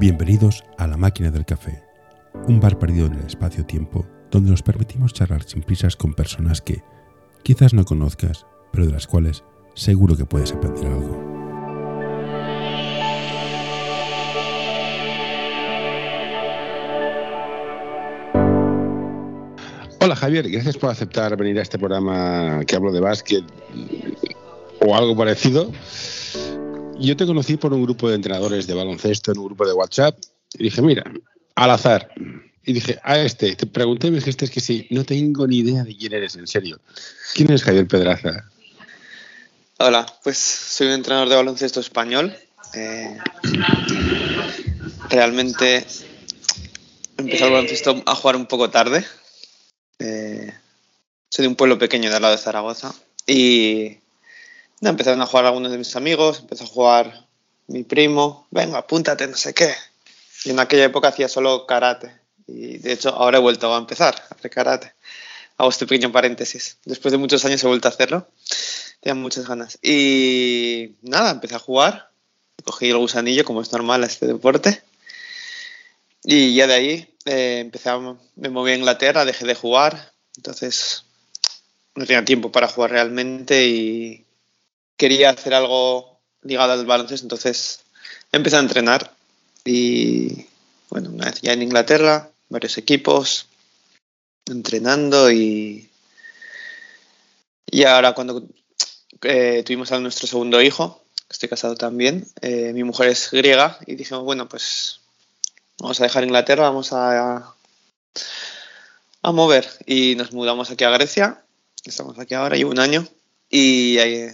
Bienvenidos a La Máquina del Café, un bar perdido en el espacio-tiempo donde nos permitimos charlar sin prisas con personas que quizás no conozcas, pero de las cuales seguro que puedes aprender algo. Hola Javier, gracias por aceptar venir a este programa que hablo de básquet o algo parecido. Yo te conocí por un grupo de entrenadores de baloncesto en un grupo de WhatsApp y dije, mira, al azar. Y dije, a este, te pregunté y me dijiste que sí, no tengo ni idea de quién eres, en serio. ¿Quién es Javier Pedraza? Hola, pues soy un entrenador de baloncesto español. Eh, realmente empecé el baloncesto a jugar un poco tarde. Eh, soy de un pueblo pequeño de lado de Zaragoza y empezaron a jugar algunos de mis amigos, empezó a jugar mi primo, venga, apúntate, no sé qué. Y en aquella época hacía solo karate. Y de hecho ahora he vuelto a empezar a hacer karate. Hago este pequeño paréntesis. Después de muchos años he vuelto a hacerlo. Tenía muchas ganas. Y nada, empecé a jugar. Cogí el gusanillo, como es normal a este deporte. Y ya de ahí eh, empecé a, me moví a Inglaterra, dejé de jugar. Entonces no tenía tiempo para jugar realmente y, quería hacer algo ligado al baloncesto, entonces empecé a entrenar y bueno, una vez ya en Inglaterra, varios equipos, entrenando y, y ahora cuando eh, tuvimos a nuestro segundo hijo, estoy casado también, eh, mi mujer es griega y dijimos, bueno, pues vamos a dejar Inglaterra, vamos a, a mover y nos mudamos aquí a Grecia, estamos aquí ahora, llevo un año y ahí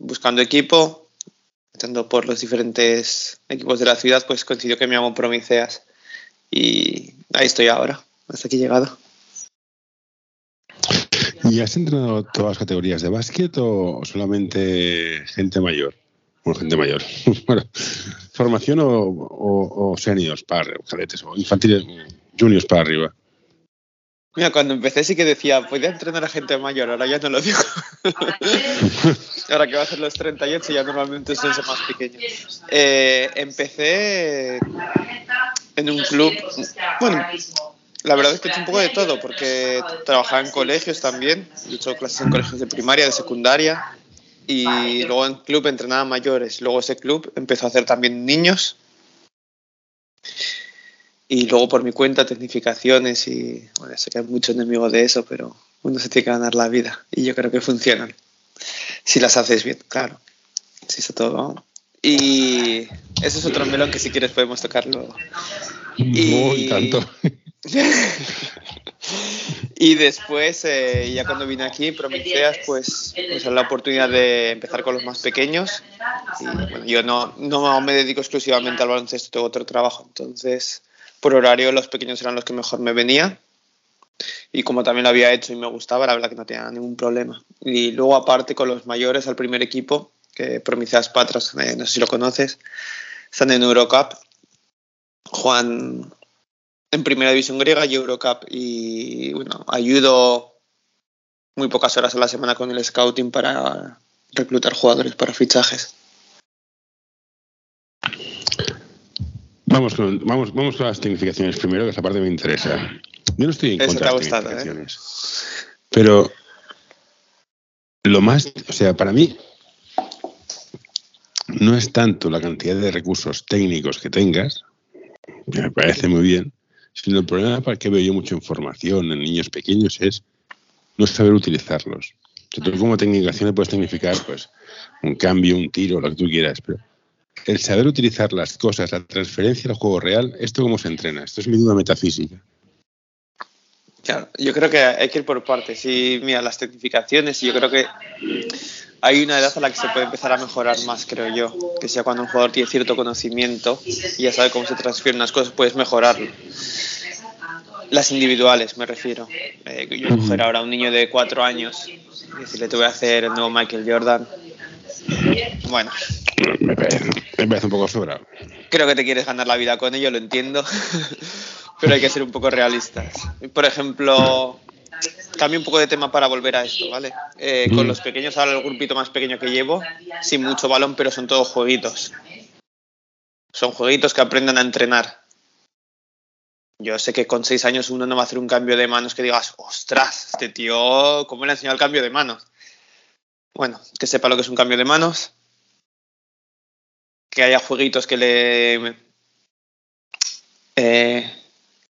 buscando equipo, estando por los diferentes equipos de la ciudad, pues coincidió que me llamo Promiceas y ahí estoy ahora, hasta aquí he llegado. ¿Y has entrenado todas las categorías de básquet o solamente gente mayor? Bueno, gente mayor. ¿Formación o, o, seniors para cadetes o infantiles, juniors para arriba? Mira, cuando empecé sí que decía, podía entrenar a gente mayor, ahora ya no lo digo. ahora que va a ser los 38 ya normalmente son más pequeños. Eh, empecé en un club, bueno, la verdad es que hecho un poco de todo, porque trabajaba en colegios también, he hecho clases en colegios de primaria, de secundaria, y luego en club entrenaba mayores. Luego ese club empezó a hacer también niños y luego por mi cuenta tecnificaciones y bueno, sé que hay muchos enemigos de eso, pero uno se tiene que ganar la vida y yo creo que funcionan. Si las haces bien, claro. Si está todo. Y ese es otro melón que si quieres podemos tocarlo. Y tanto. y después, eh, ya cuando vine aquí, Prometeas, pues, pues la oportunidad de empezar con los más pequeños. Y bueno, yo no, no me dedico exclusivamente al baloncesto, tengo otro trabajo. Entonces, por horario los pequeños eran los que mejor me venía y como también lo había hecho y me gustaba, la verdad que no tenía ningún problema. Y luego aparte con los mayores al primer equipo, que Promiceas Patras, eh, no sé si lo conoces, están en Eurocup, Juan en primera división griega y Eurocup y bueno, ayudo muy pocas horas a la semana con el scouting para reclutar jugadores para fichajes. Vamos con, vamos, vamos con las tecnificaciones primero, que esa parte me interesa. Yo no estoy en contra de las ¿eh? tecnificaciones. Pero lo más, o sea, para mí no es tanto la cantidad de recursos técnicos que tengas, que me parece muy bien, sino el problema para que veo yo mucha información en niños pequeños es no saber utilizarlos. O tú como tecnificación puedes tecnificar pues un cambio, un tiro, lo que tú quieras, pero el saber utilizar las cosas, la transferencia al juego real, ¿esto cómo se entrena? Esto es mi duda metafísica. Claro, yo creo que hay que ir por partes. Y mira, las tecnificaciones, yo creo que hay una edad a la que se puede empezar a mejorar más, creo yo. Que sea cuando un jugador tiene cierto conocimiento y ya sabe cómo se transfieren las cosas, puedes mejorarlo. Las individuales, me refiero. Eh, yo coger ahora a un niño de cuatro años y decirle, te voy a hacer el nuevo Michael Jordan. Bueno, me parece, un poco sobrado. Creo que te quieres ganar la vida con ello, lo entiendo, pero hay que ser un poco realistas. Por ejemplo, cambio un poco de tema para volver a esto, ¿vale? Eh, con mm. los pequeños, ahora el grupito más pequeño que llevo, sin mucho balón, pero son todos jueguitos. Son jueguitos que aprendan a entrenar. Yo sé que con seis años uno no va a hacer un cambio de manos que digas, ostras, este tío, ¿cómo le ha enseñado el cambio de manos? Bueno, que sepa lo que es un cambio de manos, que haya jueguitos que le... Eh,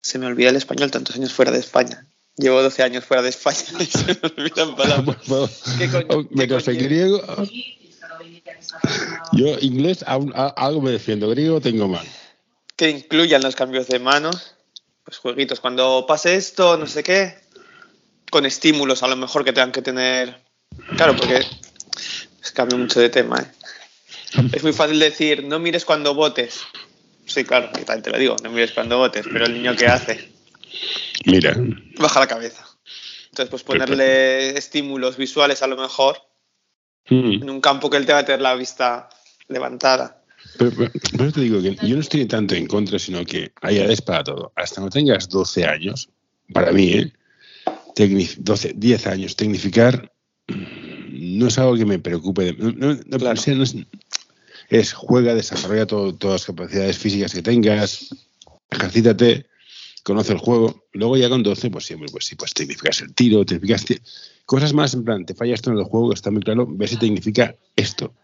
se me olvida el español tantos años fuera de España. Llevo 12 años fuera de España y se me olvidan palabras. ¿Qué coño- Oh, Menos coño? griego. Yo inglés aún- a- algo me defiendo, griego tengo mal. que incluyan los cambios de manos, pues jueguitos, cuando pase esto, no sé qué, con estímulos a lo mejor que tengan que tener. Claro, porque es cambio mucho de tema. ¿eh? Es muy fácil decir, no mires cuando votes. Sí, claro, te lo digo, no mires cuando votes, pero el niño que hace, Mira, baja la cabeza. Entonces, pues ponerle estímulos visuales a lo mejor mm, en un campo que él te va a tener la vista levantada. pero, te digo que yo no estoy tanto en contra, sino que hay edades para todo. Hasta no tengas 12 años, para mí, ¿eh? Tecni- 12, 10 años, tecnificar mm, no es algo que me preocupe. de- no- no- Claro. no es, juega, desarrolla todo- todas las capacidades físicas que tengas, ejercítate, conoce el juego. Luego ya con 12, pues siempre, pues sí, pues tecnificas el tiro, tecnificas cosas más en plan, te falla esto en el juego, está muy claro, ves si tecnifica esto.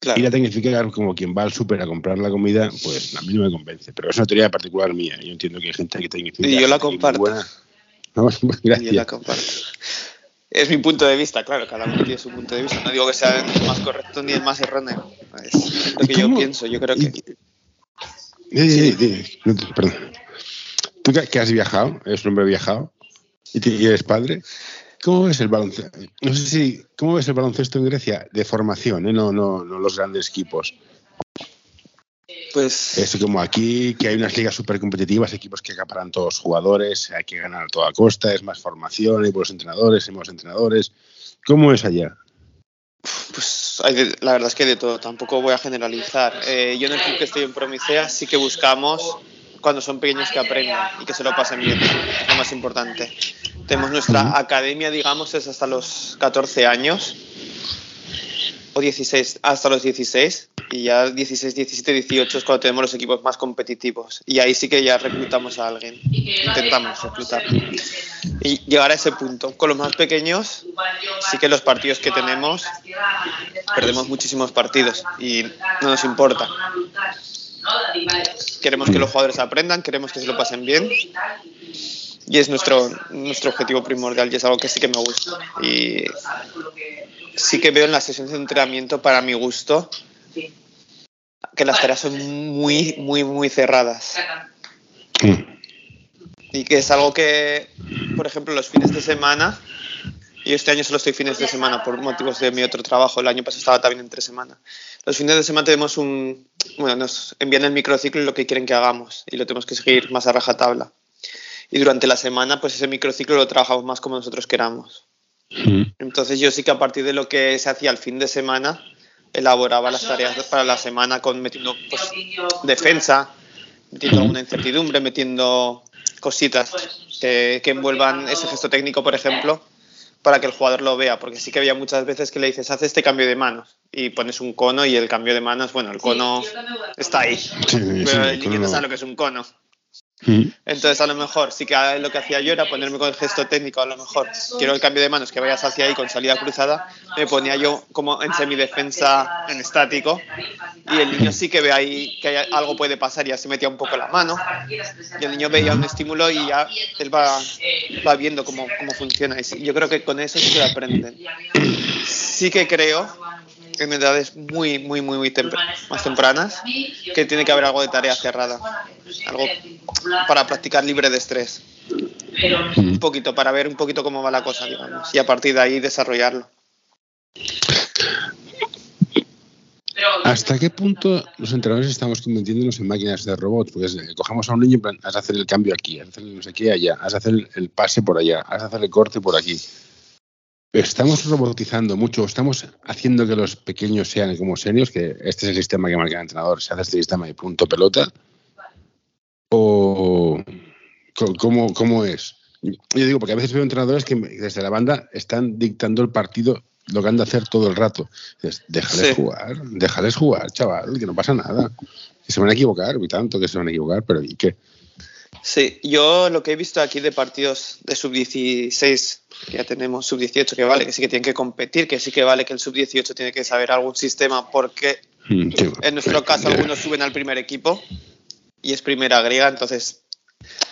Claro. Ir a tecnificar como quien va al súper a comprar la comida, pues a mí no me convence. Pero es una teoría particular mía. Yo entiendo que hay gente que tecnifica. Y yo la que comparto. buena. Vamos, pues, yo la gracias. comparto. Es mi punto de vista, claro, cada uno tiene su punto de vista. No digo que sea el más correcto ni el más erróneo. Es lo ¿Y que yo pienso. Yo creo que. Di, di, no perdón. Tú que, has viajado, eres un hombre viajado y, eres padre, ¿cómo ves el baloncesto? No sé si, ¿cómo ves el baloncesto en Grecia de formación, eh? no, no, no los grandes equipos? Pues. Es como aquí, que hay unas ligas súper competitivas, equipos que acaparan todos los jugadores, hay que ganar a toda costa, es más formación, hay buenos entrenadores, hay buenos entrenadores. ¿Cómo es allá? Pues hay de- la verdad es que de todo, tampoco voy a generalizar. Eh, yo en el club que estoy en Promicea sí que buscamos cuando son pequeños que aprendan y que se lo pasen bien, es lo más importante. Tenemos nuestra academia, digamos, es hasta los 14 años o 16, hasta los 16 y ya 16, 17, 18 es cuando tenemos los equipos más competitivos y ahí sí que ya reclutamos a alguien, intentamos reclutar y llegar a ese punto. Con los más pequeños sí que los partidos que tenemos perdemos muchísimos partidos y no nos importa. Queremos que los jugadores aprendan, queremos que se lo pasen bien y es nuestro, nuestro objetivo primordial y es algo que sí que me gusta. Y sí que veo en las sesiones de entrenamiento, para mi gusto, que las tareas son muy, muy, muy cerradas. Y que es algo que, por ejemplo, los fines de semana, y este año solo estoy fines de semana por motivos de mi otro trabajo, el año pasado estaba también entre semana. Los fines de semana tenemos un, bueno, nos envían el microciclo y lo que quieren que hagamos y lo tenemos que seguir más a rajatabla. Y durante la semana, pues ese microciclo lo trabajamos más como nosotros queramos. Entonces yo sí que a partir de lo que se hacía el fin de semana, elaboraba las tareas para la semana con metiendo pues, defensa, metiendo alguna incertidumbre, metiendo cositas que, que envuelvan ese gesto técnico, por ejemplo, para que el jugador lo vea, porque sí que había muchas veces que le dices, haz este cambio de manos y pones un cono y el cambio de manos, bueno, el cono está ahí, Sí, sí, pero sí, el niño no. sabe lo que es un cono. Mm. Entonces, a lo mejor, sí que lo que hacía yo era ponerme con el gesto técnico, a lo mejor quiero el cambio de manos que vayas hacia ahí con salida cruzada, me ponía yo como en semidefensa en estático y el niño sí que ve ahí que algo puede pasar y así metía un poco la mano y el niño veía un estímulo y ya él va, va viendo cómo, cómo funciona y yo creo que con eso sí que aprenden. Sí que creo en edades muy, muy, muy, muy más tempranas que tiene que haber algo de tarea cerrada, algo para practicar libre de estrés. Un poquito, para ver un poquito cómo va la cosa, digamos, y a partir de ahí desarrollarlo. ¿Hasta qué punto los entrenadores estamos convirtiéndonos en máquinas de robots? Porque cogemos a un niño y plan, has hacer el cambio aquí, has de hacer no sé qué allá, has de hacer el pase por allá, has de hacer el corte por aquí. Estamos robotizando mucho, estamos haciendo que los pequeños sean como seniors, que este es el sistema que marca el entrenador, se hace este sistema de punto pelota. ¿O cómo, cómo es? Yo digo, porque a veces veo entrenadores que desde la banda están dictando el partido lo que han de hacer todo el rato. Dices, déjales Sí. jugar, déjales jugar, chaval, que no pasa nada. Que se van a equivocar, y tanto que se van a equivocar, pero ¿y qué? Sí, yo lo que he visto aquí de partidos de sub-16, que ya tenemos sub-18, que vale, que sí que tienen que competir, que sí que vale que el sub-18 tiene que saber algún sistema, porque Mm, sí, en nuestro caso algunos suben al primer equipo y es primera griega, entonces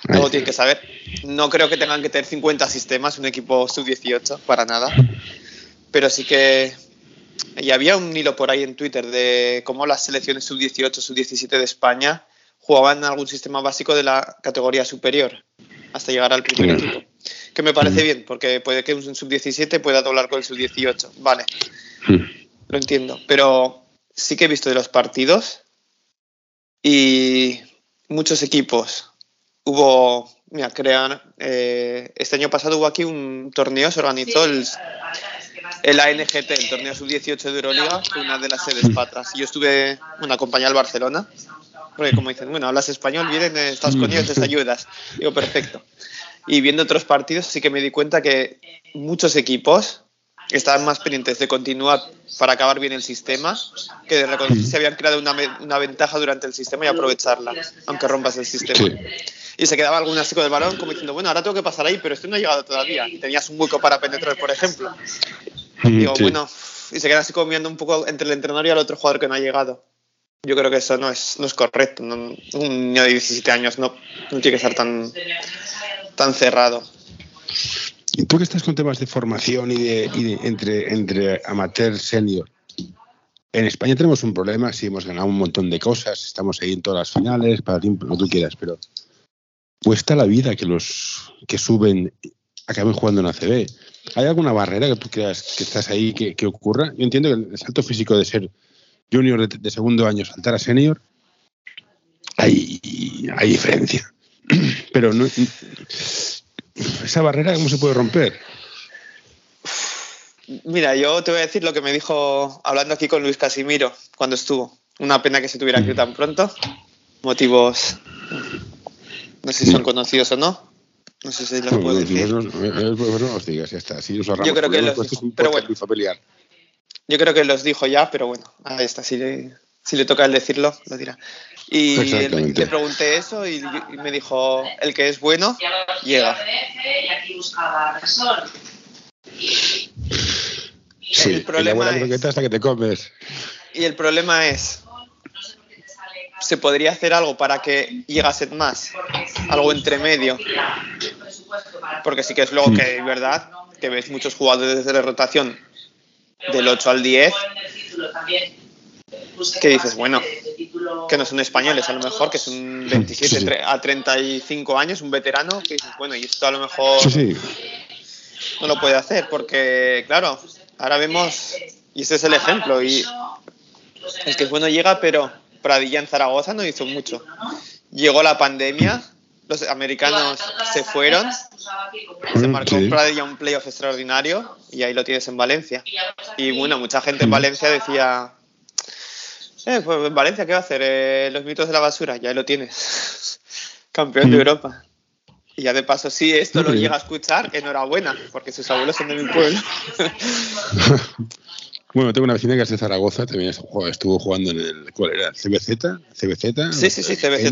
ay, tienen que saber. No creo que tengan que tener 50 sistemas un equipo sub-18, para nada, pero sí que... Y había un hilo por ahí en Twitter de cómo las selecciones sub-18, sub-17 de España jugaban algún sistema básico de la categoría superior hasta llegar al primer Mm. equipo. Que me parece bien, porque puede que un sub-17 pueda doblar con el sub-18. Vale, mm, lo entiendo. Pero sí que he visto de los partidos y muchos equipos. Hubo, mira, crean, eh, este año pasado hubo aquí un torneo, se organizó el, el ANGT, el torneo sub-18 de Euroliga, fue una de las sedes patras. Yo estuve, bueno, acompañé al Barcelona, porque como dicen, bueno, hablas español, vienen, eh, estás con ellos, les ayudas. Digo, perfecto. Y viendo otros partidos sí que me di cuenta que muchos equipos estaban más pendientes de continuar para acabar bien el sistema que de reconocer si habían creado una, una ventaja durante el sistema y aprovecharla, aunque rompas el sistema. Sí. Y se quedaba algún así con el balón como diciendo, bueno, ahora tengo que pasar ahí, pero este no ha llegado todavía. Y tenías un hueco para penetrar, por ejemplo. mm, Digo, sí. bueno, y se quedan así comiendo un poco entre el entrenador y el otro jugador que no ha llegado. Yo creo que eso no es, no es correcto. un niño de 17 años no, no tiene que estar tan, tan cerrado. Y tú que estás con temas de formación y de- entre, entre amateur senior, en España tenemos un problema, sí, hemos ganado un montón de cosas, estamos ahí en todas las finales, para ti, lo que tú quieras, pero cuesta la vida que los que suben acaben jugando en ACB. ¿Hay alguna barrera que tú creas que estás ahí que, que ocurra? Yo entiendo que el salto físico de ser junior de, de segundo año saltar a senior, hay, hay diferencia. Pero no, esa barrera, ¿cómo se puede romper? Mira, yo te voy a decir lo que me dijo hablando aquí con Luis Casimiro cuando estuvo. Una pena que se tuviera que ir tan pronto. Motivos, no sé si son conocidos o no. No sé si los puedo decir. no, no, no, no, no os digas, ya está. Yo creo que los- pero bueno. familiar. Yo creo que los dijo ya, pero bueno, ahí está. Si le, si le toca el decirlo, lo dirá. Y le, pregunté eso y, y me dijo, el que es bueno, llega. Y. Sí, El problema es- hasta que te comes. Y el problema es, ¿se podría hacer algo para que llegasen más? Algo entre medio. Porque sí que es luego que verdad que ves muchos jugadores de rotación del 8 al 10 que dices, bueno, que no son españoles a lo mejor, que son 27 Sí, sí. tre- a 35 años, un veterano, que dices, bueno, y esto a lo mejor Sí, sí. no lo puede hacer, porque claro, ahora vemos, y este es el ejemplo, y el que es bueno llega, pero Pradilla en Zaragoza no hizo mucho. Llegó la pandemia, los americanos se fueron, se Mm, marcó. Pradilla un playoff extraordinario y ahí lo tienes en Valencia. Y bueno, mucha gente en Valencia decía, eh, pues en Valencia, ¿qué va a hacer? Eh, los mitos de la basura, ya ahí lo tienes. Campeón de Mm. Europa. Y ya de paso, si esto lo llega a escuchar, enhorabuena, porque sus abuelos son de mi pueblo. Bueno, tengo una vecina que es de Zaragoza, también estuvo jugando en el. ¿Cuál era? ¿CBZ? ¿CBZ? sí, sí, sí, CBZ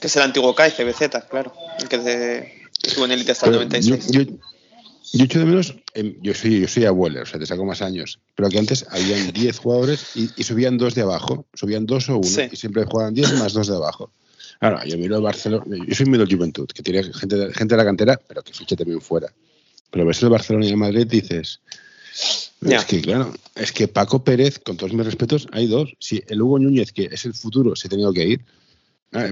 que es el antiguo CAI, CBZ, claro. El que de- estuvo en élite hasta el Pero 96. Yo, yo, yo echo de menos, em, yo soy, yo soy abuelo, o sea, te saco más años, pero que antes habían 10 jugadores y, y subían dos de abajo, subían dos o uno, Sí. y siempre jugaban 10 más dos de abajo. Ahora, yo miro el Barcelona, yo soy medio Juventud, que tiene gente, gente de la cantera, pero que ficha también fuera. Pero ves el Barcelona y el Madrid dices, es que claro, es que Paco Pérez, con todos mis respetos, hay dos. Si el Hugo Núñez, que es el futuro, se ha tenido que ir,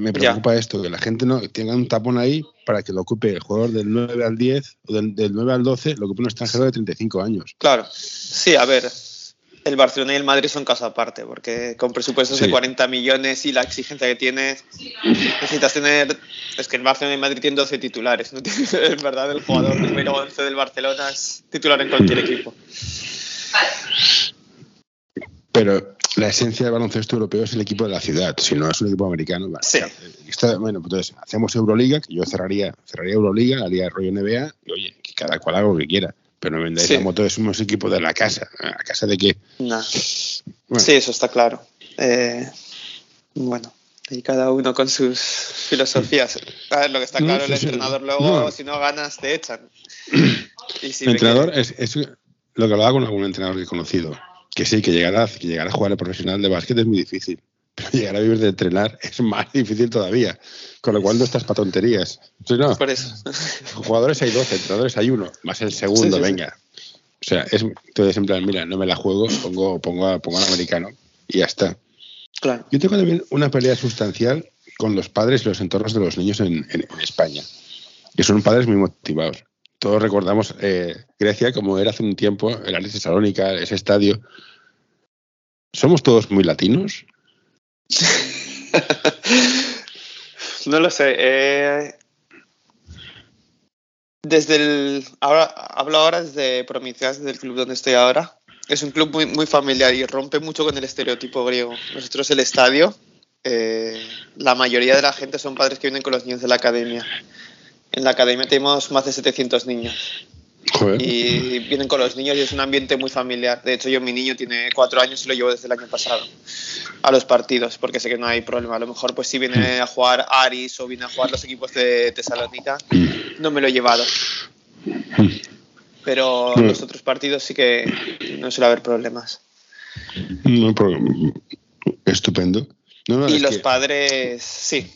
Me preocupa esto, que la gente no tenga un tapón ahí para que lo ocupe el jugador del 9 al 10 o del, del 9 al 12, lo ocupe un extranjero de 35 años. Claro. Sí, a ver. El Barcelona y el Madrid son caso aparte, porque con presupuestos Sí. de 40 millones y la exigencia que tienes, necesitas tener. Es que el Barcelona y el Madrid tienen 12 titulares. ¿no? Es verdad, el jugador número 11 del Barcelona es titular en cualquier equipo. Pero la esencia del baloncesto europeo es el equipo de la ciudad, si no es un equipo americano. va. Sí. Sea, está- bueno, pues entonces hacemos Euroliga, que yo cerraría, cerraría Euroliga, haría rollo NBA, y oye, que cada cual haga lo que quiera. pero no vendáis Sí. la moto somos equipo de la casa. ¿A casa de qué? Bueno. Sí, eso está claro. Eh, bueno, y cada uno con sus filosofías. A ver, lo que está No, claro, sí, el sí. entrenador luego, No. si no ganas, te echan. Y si el entrenador es lo que hablaba con algún entrenador que he conocido. Que sí, que llegar a, que llegar a jugar a profesional de básquet es muy difícil. Pero llegar a vivir de entrenar es más difícil todavía. Con lo cual no estás para tonterías. Sí, no. Por eso. Jugadores hay 12, entrenadores hay uno, más el segundo, Sí, sí, sí. venga. O sea, es entonces en plan, mira, no me la juego, pongo, pongo, a- pongo al americano y ya está. Claro. Yo tengo también una pelea sustancial con los padres y los entornos de los niños en, en- en España, que son padres muy motivados. Todos recordamos eh, Grecia como era hace un tiempo, el Aris Salónica, ese estadio. ¿Somos todos muy latinos? No lo sé. eh, desde el. Ahora, hablo ahora desde Provincias, desde el club donde estoy ahora. Es un club muy, muy familiar y rompe mucho con el estereotipo griego. Nosotros, el estadio, eh, la mayoría de la gente son padres que vienen con los niños de la academia. En la academia tenemos más de 700 niños Joder. y vienen con los niños y es un ambiente muy familiar. De hecho, yo mi niño tiene cuatro años y lo llevo desde el año pasado a los partidos porque sé que no hay problema. A lo mejor pues si viene a jugar Aris o viene a jugar los equipos de Tesalónica, no me lo he llevado. Pero Mm. los otros partidos sí que no suele haber problemas. No, pero- estupendo. No, no, Y los que- padres, sí,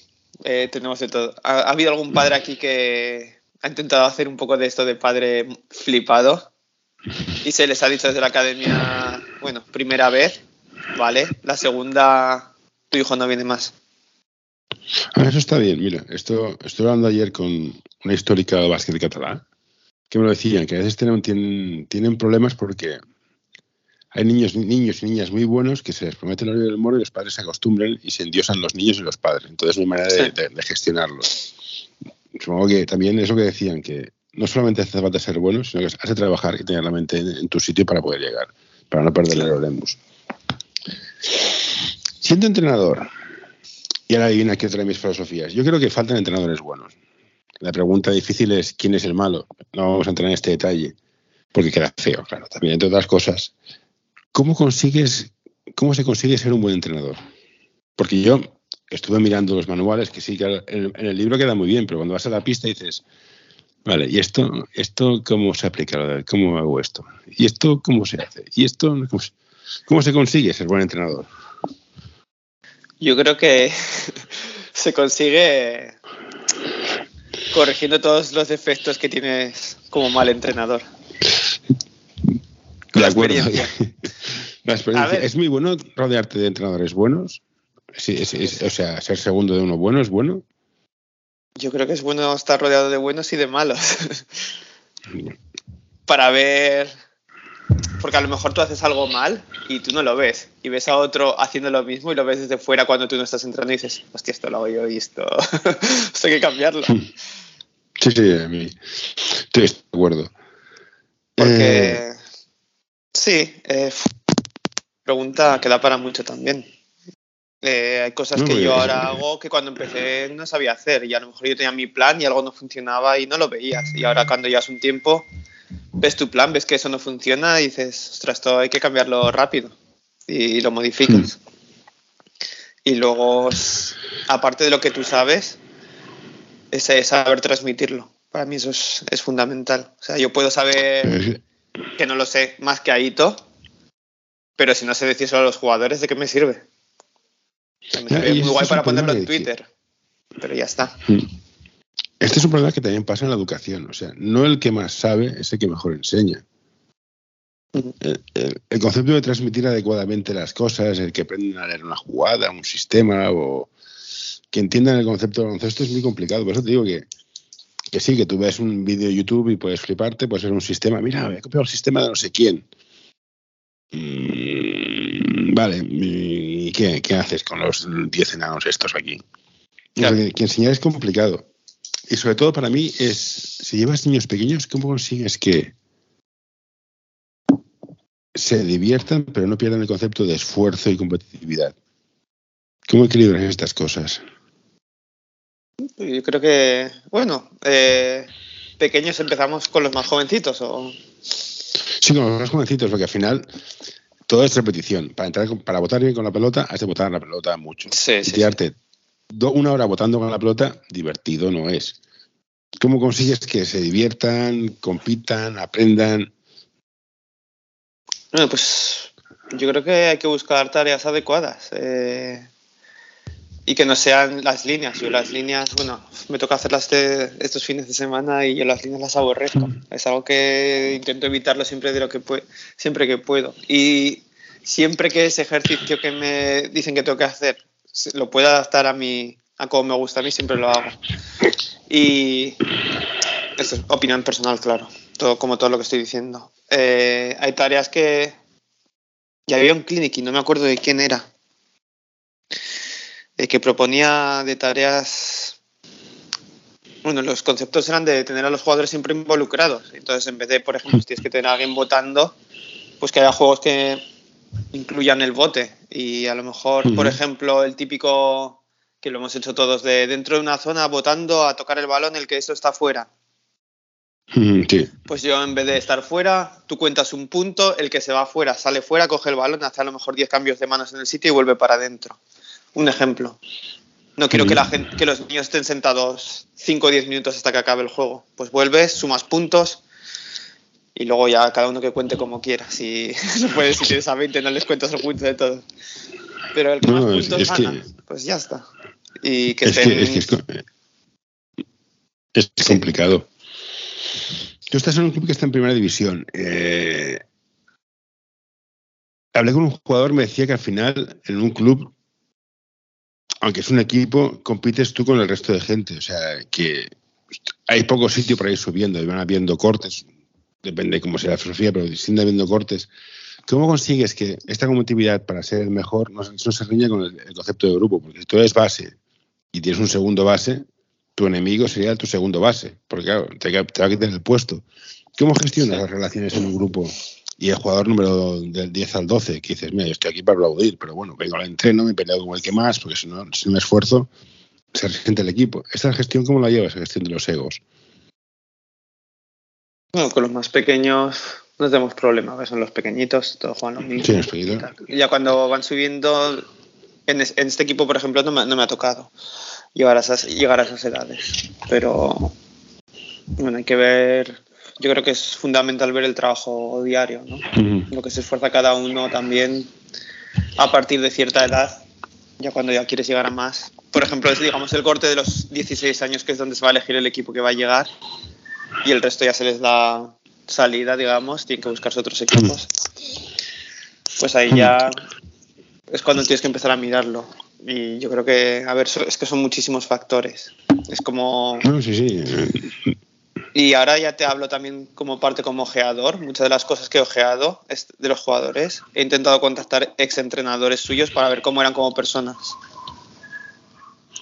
eh, tenemos de todo. ¿Ha, ha habido algún padre aquí que ha intentado hacer un poco de esto de padre flipado? Y se les ha dicho desde la academia, bueno, primera vez, ¿vale? La segunda, tu hijo no viene más. Eso está bien. Mira, esto estoy hablando ayer con una histórica del básquet catalán que me lo decían, que a veces tienen, tienen problemas porque hay niños, niños y niñas muy buenos que se les promete el horario del moro y los padres se acostumbran y se endiosan los niños y los padres. Entonces no hay manera de, de- de gestionarlo. Supongo que también es lo que decían, que no solamente hace falta ser bueno, sino que has de trabajar y tener la mente en, en tu sitio para poder llegar, para no perder el Oremus. Siendo entrenador, y ahora viene aquí otra de mis filosofías. Yo creo que faltan entrenadores buenos. La pregunta difícil es quién es el malo. No vamos a entrar en este detalle, porque queda feo, claro. También, entre otras cosas, ¿cómo consigues, cómo se consigue ser un buen entrenador? Porque yo estuve mirando los manuales, que sí, que en, el libro queda muy bien, pero cuando vas a la pista dices, vale, ¿y esto, esto cómo se aplica? ¿Cómo hago esto? ¿Y esto cómo se hace? ¿Y esto cómo se, cómo se consigue ser buen entrenador? Yo creo que se consigue corrigiendo todos los defectos que tienes como mal entrenador. De La acuerdo. La experiencia. ¿Es muy bueno rodearte de entrenadores buenos? Sí, es- es- o sea, ser segundo de uno bueno es bueno. Yo creo que es bueno estar rodeado de buenos y de malos. Para ver. Porque a lo mejor tú haces algo mal y tú no lo ves. Y ves a otro haciendo lo mismo y lo ves desde fuera cuando tú no estás entrando y dices, hostia, esto lo hago yo y esto. esto hay que cambiarlo. Sí, sí, a mí. Estoy de acuerdo. Porque. Eh, Sí, eh, pregunta que da para mucho también. Eh, hay cosas que yo ahora hago que cuando empecé no sabía hacer y a lo mejor yo tenía mi plan y algo no funcionaba y no lo veías. Y ahora cuando llevas un tiempo, ves tu plan, ves que eso no funciona y dices, ostras, esto hay que cambiarlo rápido y lo modificas. Y luego, aparte de lo que tú sabes, es saber transmitirlo. Para mí eso es, es fundamental. O sea, yo puedo saber que no lo sé más que Aito, pero si no decir solo a los jugadores, ¿de qué me sirve? O sea, me sirve muy guay para ponerlo en que- Twitter, pero ya está. Este es un problema que también pasa en la educación. O sea, no el que más sabe es el que mejor enseña. Ujú. El, el- el concepto de transmitir adecuadamente las cosas, el que aprendan a leer una jugada, un sistema, o que entiendan el concepto de baloncesto es muy complicado. Por eso te digo que, que sí, que tú ves un vídeo de YouTube y puedes fliparte, puede ser un sistema. Mira, he copiado el sistema de no sé quién. Mm, vale, ¿y qué, qué haces con los 10 enanos estos aquí? Claro. que, que enseñar es complicado. Y sobre todo para mí es, si llevas niños pequeños, ¿cómo consigues que se diviertan, pero no pierdan el concepto de esfuerzo y competitividad? ¿Cómo equilibras estas cosas? Yo creo que, bueno, eh, pequeños empezamos con los más jovencitos o Sí, con los más jovencitos, porque al final todo es repetición. Para entrar, con- para votar bien con la pelota, has de botar la pelota mucho. Sí, sí, tirarte do- una hora votando con la pelota, divertido no es. ¿Cómo consigues que se diviertan, compitan, aprendan? Bueno, pues yo creo que hay que buscar tareas adecuadas eh, y que no sean las líneas. Yo las líneas, bueno, me toca hacerlas este- estos fines de semana y yo las líneas las aborrezco. Es algo que intento evitarlo siempre de lo que siempre que puedo. Y siempre que ese ejercicio que me dicen que tengo que hacer lo puedo adaptar a mí, a como me gusta a mí, siempre lo hago. Y esto es opinión personal, claro, todo, como todo lo que estoy diciendo. Eh, hay tareas que ya había un clinic y no me acuerdo de quién era, eh, que proponía de tareas. Bueno, los conceptos eran de tener a los jugadores siempre involucrados. Entonces, en vez de, por ejemplo, si tienes que tener a alguien votando, pues que haya juegos que incluyan el vote. Y a lo mejor, por ejemplo, el típico que lo hemos hecho todos de dentro de una zona votando a tocar el balón, el que eso está fuera. Sí. Pues yo en vez de estar fuera, tú cuentas un punto, el que se va fuera sale fuera, coge el balón, hace a lo mejor 10 cambios de manos en el sitio y vuelve para adentro. Un ejemplo. No quiero que, la gente, que los niños estén sentados 5 o 10 minutos hasta que acabe el juego. Pues vuelves, sumas puntos y luego ya cada uno que cuente como quiera. Si no puedes, si tienes a 20 no les cuentas el punto de todo. Pero el que más No, puntos es que- gana, pues ya está. Y que Es estén... que, es, que es co- es complicado. Tú estás en un club que está en primera división. Eh, hablé con un jugador, me decía que al final en un club, aunque es un equipo, compites tú con el resto de gente. O sea, que hay poco sitio para ir subiendo, y van habiendo cortes, depende cómo sea la filosofía, pero siguen habiendo cortes. ¿Cómo consigues que esta competitividad para ser el mejor no, no se riña con el, el concepto de grupo? Porque si tú eres base y tienes un segundo base, tu enemigo sería tu segundo base, porque claro, te, te va a quitar el puesto. ¿Cómo gestionas las relaciones en un grupo? Y el jugador número del 10 al 12, que dices, mira, yo estoy aquí para aplaudir, pero bueno, vengo al entreno, me peleo con el que más, porque si no, si me esfuerzo, se resiente el equipo. ¿Esta gestión cómo la llevas, la gestión de los egos? Bueno, con los más pequeños no tenemos problema, son los pequeñitos, todos juegan lo mismo. Sí, los pequeñitos. ya cuando van subiendo, en, es- en este equipo, por ejemplo, no me, no me ha tocado llegar a, esas, llegar a esas edades. Pero bueno, hay que ver, yo creo que es fundamental ver el trabajo diario, ¿no? Lo que se esfuerza cada uno también a partir de cierta edad, ya cuando ya quieres llegar a más. Por ejemplo, es digamos el corte de los 16 años, que es donde se va a elegir el equipo que va a llegar, y el resto ya se les da salida, digamos, tienen que buscarse otros equipos. Pues ahí ya es cuando tienes que empezar a mirarlo. Y yo creo que, a ver, es que son muchísimos factores. Es como No, sí, sí. Y ahora ya te hablo también como parte como ojeador. Muchas de las cosas que he ojeado es de los jugadores. He intentado contactar ex entrenadores suyos para ver cómo eran como personas.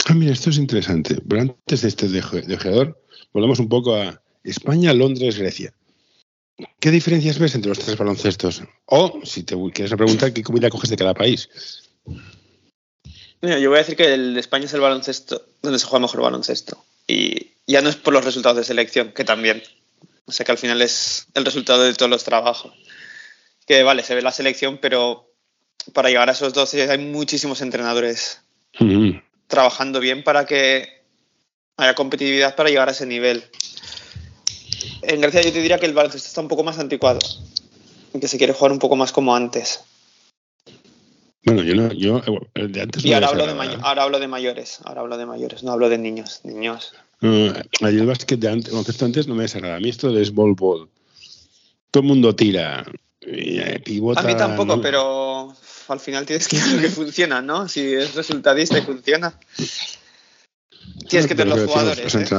Ah, mira, esto es interesante. Pero antes de este de ojeador, volvamos un poco a España, Londres, Grecia. ¿Qué diferencias ves entre los tres baloncestos? O, si te quieres preguntar, ¿qué comida coges de cada país? Mira, yo voy a decir que el de España es el baloncesto donde se juega mejor baloncesto. Y ya no es por los resultados de selección, que también. O sea que al final es el resultado de todos los trabajos. Que vale, se ve la selección, pero para llegar a esos 12 hay muchísimos entrenadores Mm, trabajando bien para que haya competitividad para llegar a ese nivel. En Grecia yo te diría que el baloncesto está un poco más anticuado y que se quiere jugar un poco más como antes. Bueno, yo no, yo eh, de antes Y no ahora hablo, de ahora hablo de mayores, ahora hablo de mayores, no hablo de niños. Niños. No, el básquet de antes, baloncesto antes no me desagrada. A mí esto de ball ball. Todo el mundo tira, eh, pivota. A mí tampoco, ¿no? pero al final tienes que ver lo que funciona, ¿no? Si es resultadista y funciona. Tienes que tener los jugadores. Los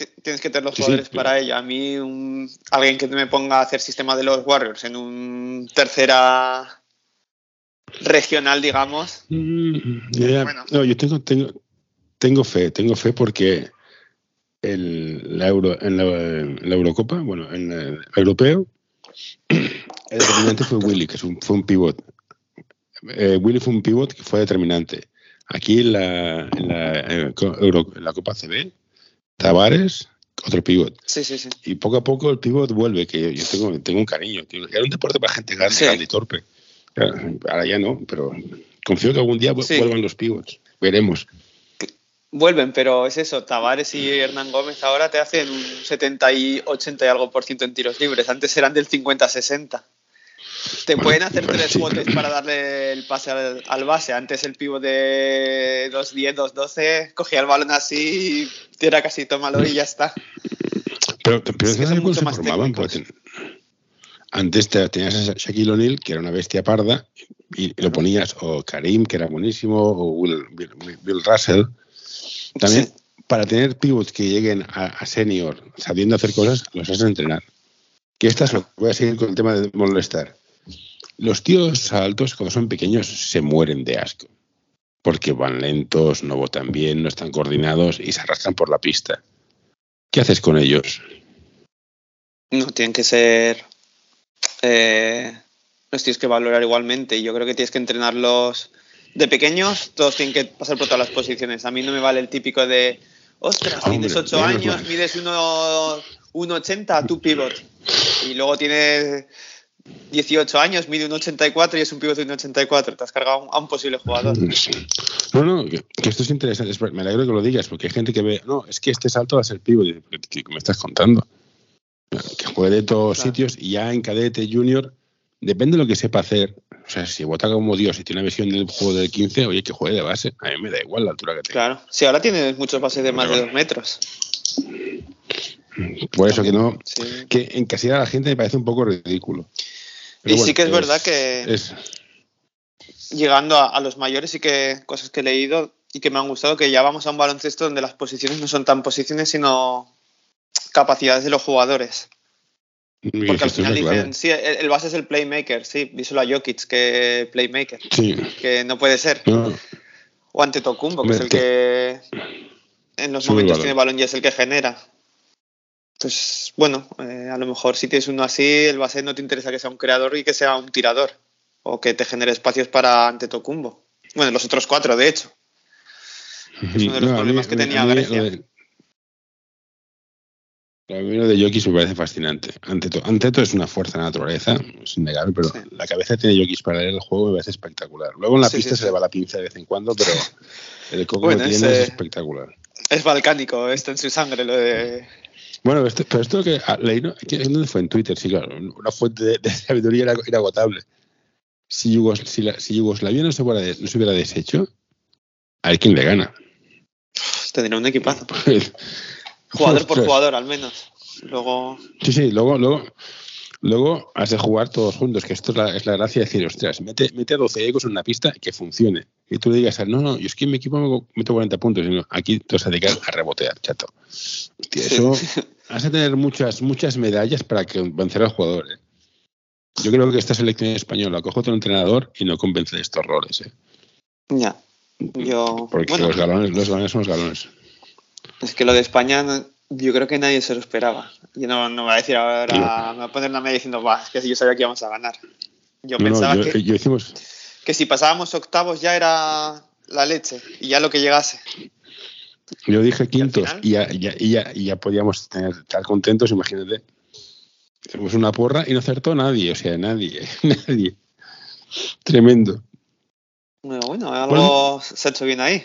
¿eh? Tienes que tener los Sí, jugadores para ello. A mí, un- alguien que me ponga a hacer sistema de los Warriors en un tercera regional, digamos. Mm. Bueno. No, yo tengo, tengo, tengo fe, tengo fe porque el, la Euro, en, la, en la Eurocopa, bueno, en el europeo, el determinante fue Willy, que es un- fue un pivot. Eh, Willy fue un pivot que fue determinante. Aquí en la, en la, co- Euro- en la Copa CB, Tavares otro pivot. Sí, sí, sí. Y poco a poco el pivot vuelve, que yo tengo, tengo un cariño. tío. Era un deporte para gente grande, Sí. grande y torpe. Claro, Ahora ya no, pero confío que algún día Sí. vuelvan los pivots. Veremos. Vuelven, pero es eso, Tavares y Hernán Gómez ahora te hacen un 70 y 80 y algo por ciento en tiros libres. Antes eran del 50-60. Te Bueno, pueden hacer pues tres sí. botes para darle el pase al, al base. Antes el pivo de 2-10, 2-12 cogía el balón así y era casi tómalo y ya está. Pero, pero Es que ¿sabes son cómo mucho más formaban? técnicos. Antes te- tenías a Shaquille O'Neal, que era una bestia parda, y lo ponías, o Karim, que era buenísimo, o Will, Bill, Bill Russell. También, Sí. para tener pivots que lleguen a, a senior sabiendo hacer cosas, los has de entrenar. Que esta es lo voy a seguir con el tema de molestar. Los tíos altos, cuando son pequeños, se mueren de asco. Porque van lentos, no votan bien, no están coordinados y se arrastran por la pista. ¿Qué haces con ellos? No, tienen que ser. Eh, los tienes que valorar igualmente. Y yo creo que tienes que entrenarlos de pequeños. Todos tienen que pasar por todas las posiciones. A mí no me vale el típico de. Ostras, tienes 8 menos años, mides 1 1,80, tu pivot. Y luego tienes 18 años, mide 1,84 y es un pivot de 1,84. Te has cargado a un posible jugador. No, no, que, que esto es interesante. Es- Me alegro que lo digas, porque hay gente que ve, no, es que este salto va a ser pivo. Y dice, ¿qué, qué me estás contando? Que juegue de todos Claro. sitios y ya en cadete junior, depende de lo que sepa hacer. O sea, si vota como Dios y tiene una visión del juego del 15, oye, que juegue de base. A mí me da igual la altura que tenga. Claro. Si ahora tienes muchos bases de más de 2 metros. Por eso que no. Sí. Que encasillar a la gente me parece un poco ridículo. Y sí que es verdad que- es- llegando a, a los mayores sí que cosas que he leído y que me han gustado, que ya vamos a un baloncesto donde las posiciones no son tan posiciones, sino capacidades de los jugadores. y Porque al final dicen, sí, el, el base es el playmaker, sí, díselo a Jokic, que playmaker, Sí. que no puede ser. No, O ante Tocumbo, que es el que en los momentos tiene balón y es el que genera. Pues bueno, eh, a lo mejor si tienes uno así, el base no te interesa que sea un creador y que sea un tirador. O que te genere espacios para ante Tocumbo. Bueno, los otros cuatro, de hecho. Es uno de los No, a mí- problemas que tenía Grecia. lo de- Mí lo de Jokic me parece fascinante. Ante, to- ante todo es una fuerza de la naturaleza, es innegable, pero Sí. la cabeza tiene Jokic para leer el juego me parece espectacular. Luego en la Sí, pista sí, se le va la pinza de vez en cuando, pero el coco Bueno, que tiene es espectacular. Es balcánico, está en su sangre lo de. Bueno, esto, pero esto que ah, leí, ¿no? ¿Qué- ¿dónde fue? En Twitter, sí, claro. Una fuente de, de sabiduría era- inagotable. Si, Yugos- si, la- si Yugoslavia no se, hubiera no se hubiera deshecho, a ver quién le gana. Tendría un equipazo. Jugador por jugador, al menos. Luego. Sí, sí, luego, luego, luego has de jugar todos juntos, que esto es la, es la gracia de decir, ostras, mete, mete a 12 egos en una pista que funcione. Y tú le digas, no, no, yo es que en mi equipo me meto 40 puntos, y no, aquí te vas a dedicar a rebotear, chato. Hostia, eso has de tener muchas, muchas medallas para que vencer al jugador. ¿eh? Yo creo que esta selección española coge otro entrenador y no convence de estos roles. ¿eh? Ya. Yo. Porque bueno, los galones, los galones son los galones. Es que lo de España, yo creo que nadie se lo esperaba. Yo no, no voy a decir ahora, me voy a poner una media diciendo, va, es que yo sabía que íbamos a ganar. Yo No, pensaba yo, que, yo hicimos, que si pasábamos octavos ya era la leche y ya lo que llegase. Yo dije quintos y ya, ya- y ya- ya podíamos tener, estar contentos, imagínate. Hicimos una porra y no acertó nadie, o sea, nadie, nadie. Tremendo. Bueno, bueno, algo se ha hecho bien ahí.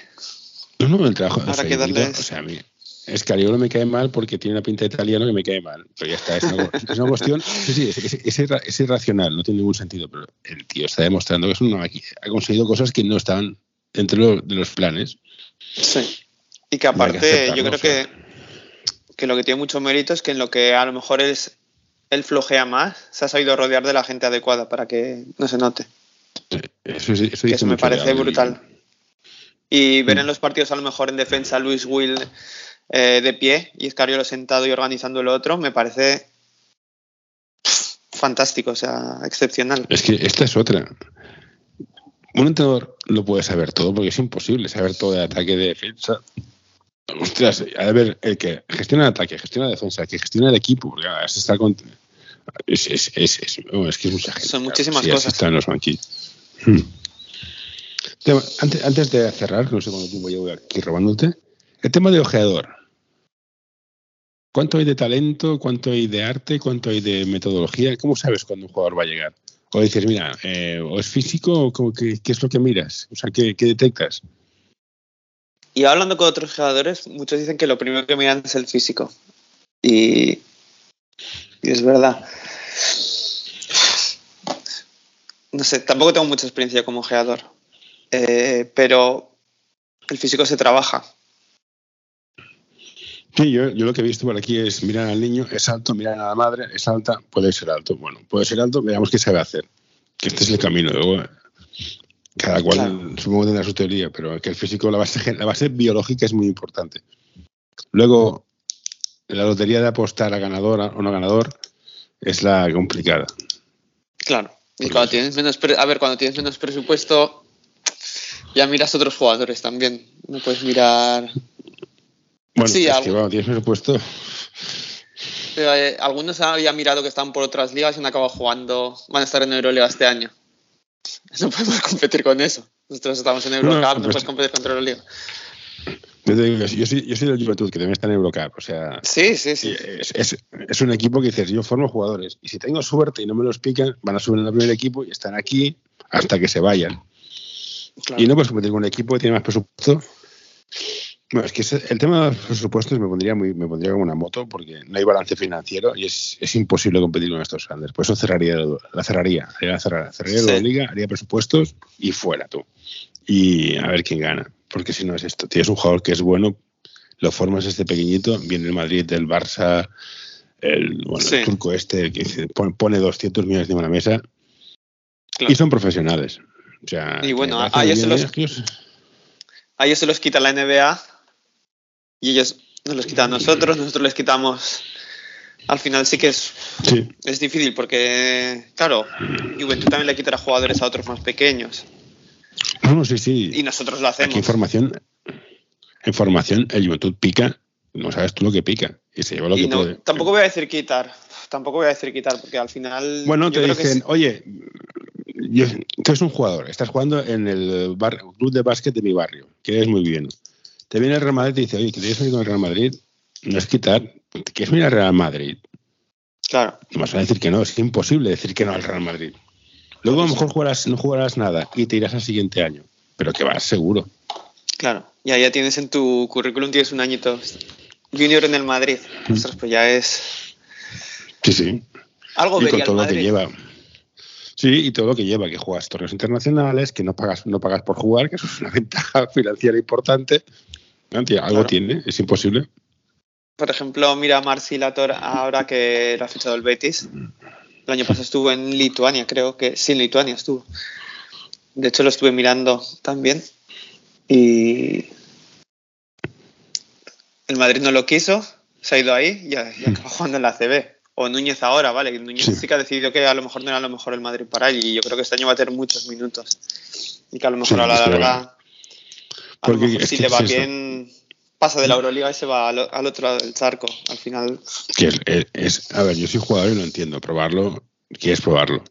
No, no, el trabajo. Habrá o sea, que yo digo, darles- o sea, a mí, Escariolo me cae mal porque tiene una pinta de italiano que me cae mal. Pero ya está, es una, es una cuestión. Sí, sí, es, es- es irra- es irracional, no tiene ningún sentido. Pero el tío está demostrando que es una máquina. Ha conseguido cosas que no estaban entre los, de los planes. Sí. Y que aparte, yo creo o sea. que, que lo que tiene mucho mérito es que en lo que a lo mejor es él flojea más, se ha sabido rodear de la gente adecuada para que no se note. Eso, es- eso Que dice eso me parece brutal. Y ver Mm. en los partidos a lo mejor en defensa Luis Will eh, de pie y Escariolo sentado y organizando lo otro, me parece fantástico, o sea, excepcional. Es que esta es otra. Un entrenador lo puede saber todo porque es imposible saber todo de ataque de defensa. Ostras, a ver, el que gestiona el ataque, gestiona la defensa, el que gestiona el equipo, porque has de estar con- es, es, es, es- es que es mucha gente. Son muchísimas cosas. están los banquillos. Antes, de cerrar, que no sé cuánto tiempo llevo aquí robándote, el tema de ojeador. ¿Cuánto hay de talento? ¿Cuánto hay de arte? ¿Cuánto hay de metodología? ¿Cómo sabes cuándo un jugador va a llegar? O dices, mira, eh, o es físico o qué es lo que miras, o sea, ¿qué, detectas? Y hablando con otros jugadores, muchos dicen que lo primero que miran es el físico. Y, y es verdad. No sé, tampoco tengo mucha experiencia como jugador. Eh, pero el físico se trabaja. Sí, yo, yo, lo que he visto por aquí es mirar al niño, es alto, mirar a la madre, es alta, puede ser alto. Bueno, puede ser alto, veamos qué sabe hacer. Que este es el camino. Luego, cada cual claro. supongo que tendrá su teoría, pero que el físico, la base, la base biológica es muy importante. Luego, la lotería de apostar a ganador o no ganador es la complicada. Claro. Y cuando tienes menos, a ver, cuando tienes menos presupuesto, ya miras otros jugadores también. No puedes mirar. Bueno, sí, es algo... que cuando tienes presupuesto. Pero, eh, algunos habían mirado que están por otras ligas y han acabado jugando. Van a estar en Euroliga este año. No podemos competir con eso. Nosotros estamos en Eurocup, no, no, puedes competir contra Euroliga. Yo, digo, yo, soy, yo soy del Juventud, que también está en Eurocup. O sea, sí, sí, sí. Es, es, es, un equipo que dices, yo formo jugadores. Y si tengo suerte y no me los pican, van a subir al primer equipo y están aquí hasta que se vayan. Claro. Y no puedes competir con un equipo que tiene más presupuesto. Bueno, es que el tema de los presupuestos me pondría, muy, me pondría como una moto porque no hay balance financiero y es, es imposible competir con estos grandes. Por eso cerraría la cerraría, la cerraría, cerraría sí. la liga, haría presupuestos y fuera tú. Y a ver quién gana. Porque si no es esto, tienes un jugador que es bueno, lo formas este pequeñito, viene el Madrid, del Barça, el, bueno, sí. el turco este que pone 200 millones de una mesa claro. y son profesionales. O sea, y bueno, a ellos, se los, a ellos se los quita la NBA y ellos nos los quitan a nosotros, nosotros les quitamos. Al final sí que es, sí. es difícil porque, claro, Juventud también le quitará jugadores a otros más pequeños. No, sí, sí. Y nosotros lo hacemos. Aquí información, información, el Juventud pica, no sabes tú lo que pica y se lleva lo y que no, puede. Tampoco voy a decir quitar, tampoco voy a decir quitar porque al final. Bueno, te que dicen, es- oye, yo, tú eres un jugador, estás jugando en el bar- club de básquet de mi barrio, que eres muy bien. Te viene el Real Madrid y te dice, oye, ¿quieres venir con el Real Madrid? No es quitar, ¿quieres venir al Real Madrid? Claro, No vas a decir que no, es imposible decir que no al Real Madrid. Luego a lo mejor jugarás, no jugarás nada y te irás al siguiente año, pero que vas seguro. claro. Ya, ya tienes en tu currículum, tienes un añito junior en el Madrid. Mm. Ostras, pues ya es. Sí, sí. Algo y con todo lo que lleva. Sí, y todo lo que lleva, que juegas torneos internacionales, que no pagas, no pagas por jugar, que eso es una ventaja financiera importante. Algo Claro. tiene, es imposible. Por ejemplo, mira a Marci Lator ahora que lo ha fichado el Betis. El año pasado estuvo en Lituania, creo que sí, en Lituania estuvo. De hecho, lo estuve mirando también. Y el Madrid no lo quiso, se ha ido ahí y, y acaba jugando en la CB. O Núñez ahora, ¿vale? que Núñez Sí. sí. que ha decidido que a lo mejor no era lo mejor el Madrid para él. Y yo creo que este año va a tener muchos minutos. Y que a lo mejor Sí, a la larga, a lo Porque mejor si le va es bien, pasa de la Euroliga y se va al, al otro lado del charco. Al final, Que es, es- a ver, yo soy jugador y lo entiendo. Probarlo, quieres probarlo.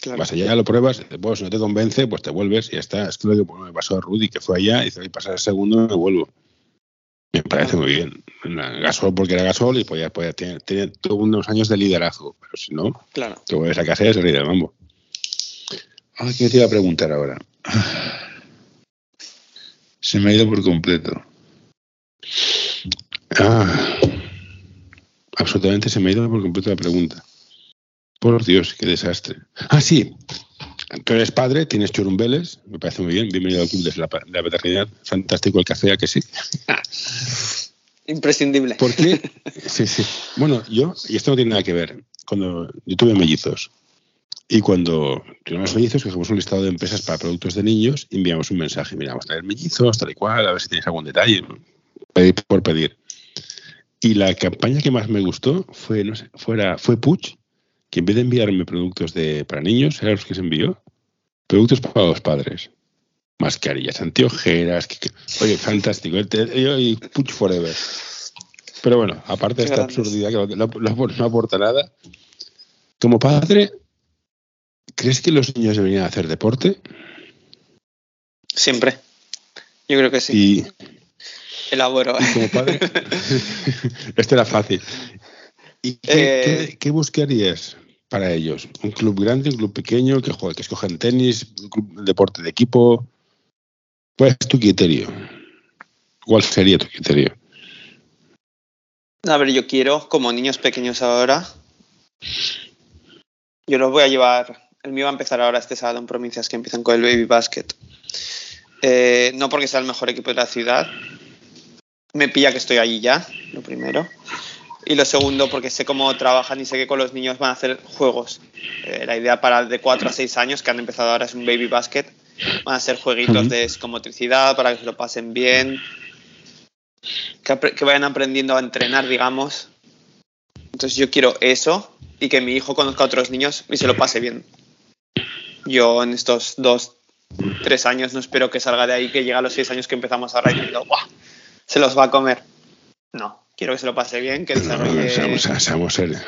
claro. Vas allá, lo pruebas, después si no te convence, pues te vuelves y ya está. Es que lo que me pasó a Rudy, que fue allá, y dice, "Oye, pasar el segundo me vuelvo. Me parece muy bien. Gasol porque era Gasol y podía, podía tener, tener tuvo unos años de liderazgo, pero si no, Claro. te vuelves a casa y es el líder, vamos. Ah, ¿qué te iba a preguntar ahora? Se me ha ido por completo. Ah, absolutamente se me ha ido por completo la pregunta. Por Dios, qué desastre. Ah, sí. Tú eres padre, tienes churumbeles, me parece muy bien. Bienvenido al club de la, de la paternidad. Fantástico el café, ¿a que sí? Imprescindible. ¿Por qué? Sí, sí. Bueno, yo, y esto no tiene nada que ver, cuando yo tuve mellizos y cuando tuvimos mellizos, cogimos un listado de empresas para productos de niños y enviamos un mensaje, mira, vamos a traer mellizos, tal y cual, a ver si tienes algún detalle, pedir por pedir. Y la campaña que más me gustó fue, no sé, fuera, fue Puch, que en vez de enviarme productos de, para niños, era los que se envió, productos para los padres. Mascarillas, que- que- oye, fantástico. y Puch Forever. Pero bueno, aparte de esta grandes. absurdidad que no, no- no aporta nada, como padre, ¿crees que los niños deberían hacer deporte? Siempre. Yo creo que sí. Y Elaboro. Y como padre, este era fácil. ¿Y qué, Eh, qué- qué buscarías para ellos? ¿Un club grande, un club pequeño, que, juegue, que escogen tenis, un club, deporte de equipo? ¿Cuál es tu criterio? ¿Cuál sería tu criterio? A ver, yo quiero, como niños pequeños ahora, yo los voy a llevar. El mío va a empezar ahora este sábado en provincias que empiezan con el Baby Basket. Eh, no porque sea el mejor equipo de la ciudad. Me pilla que estoy allí ya, lo primero. Y lo segundo, porque sé cómo trabajan y sé que con los niños van a hacer juegos. Eh, la idea para de 4 a 6 años, que han empezado ahora, es un Baby Basket. Van a ser jueguitos Ujú. de psicomotricidad para que se lo pasen bien, que, que vayan aprendiendo a entrenar, digamos. Entonces yo quiero eso y que mi hijo conozca a otros niños y se lo pase bien. Yo en estos dos, tres años no espero que salga de ahí, que llegue a los seis años que empezamos ahora diciendo, ¡guau! Se los va a comer. No, quiero que se lo pase bien, que No, desarrolle... seamos, seamos serios.